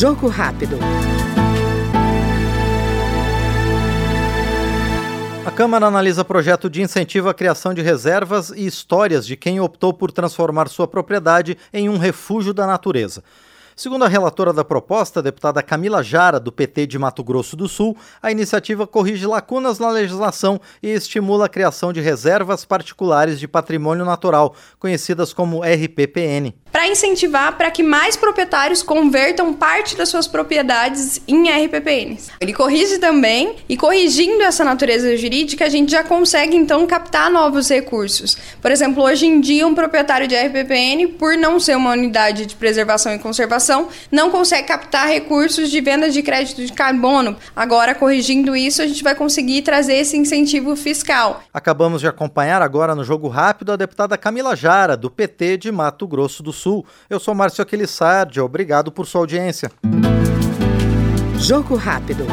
Jogo rápido. A Câmara analisa projeto de incentivo à criação de reservas e histórias de quem optou por transformar sua propriedade em um refúgio da natureza. Segundo a relatora da proposta, a deputada Camila Jara, do PT de Mato Grosso do Sul, a iniciativa corrige lacunas na legislação e estimula a criação de reservas particulares de patrimônio natural, conhecidas como RPPN para incentivar para que mais proprietários convertam parte das suas propriedades em RPPNs. Ele corrige também, e corrigindo essa natureza jurídica, a gente já consegue então captar novos recursos. Por exemplo, hoje em dia, um proprietário de RPPN, por não ser uma unidade de preservação e conservação, não consegue captar recursos de venda de crédito de carbono. Agora, corrigindo isso, a gente vai conseguir trazer esse incentivo fiscal. Acabamos de acompanhar agora no Jogo Rápido a deputada Camila Jara, do PT de Mato Grosso do Sul. Sul. Eu sou Márcio Aquilissardi, obrigado por sua audiência. Jogo rápido.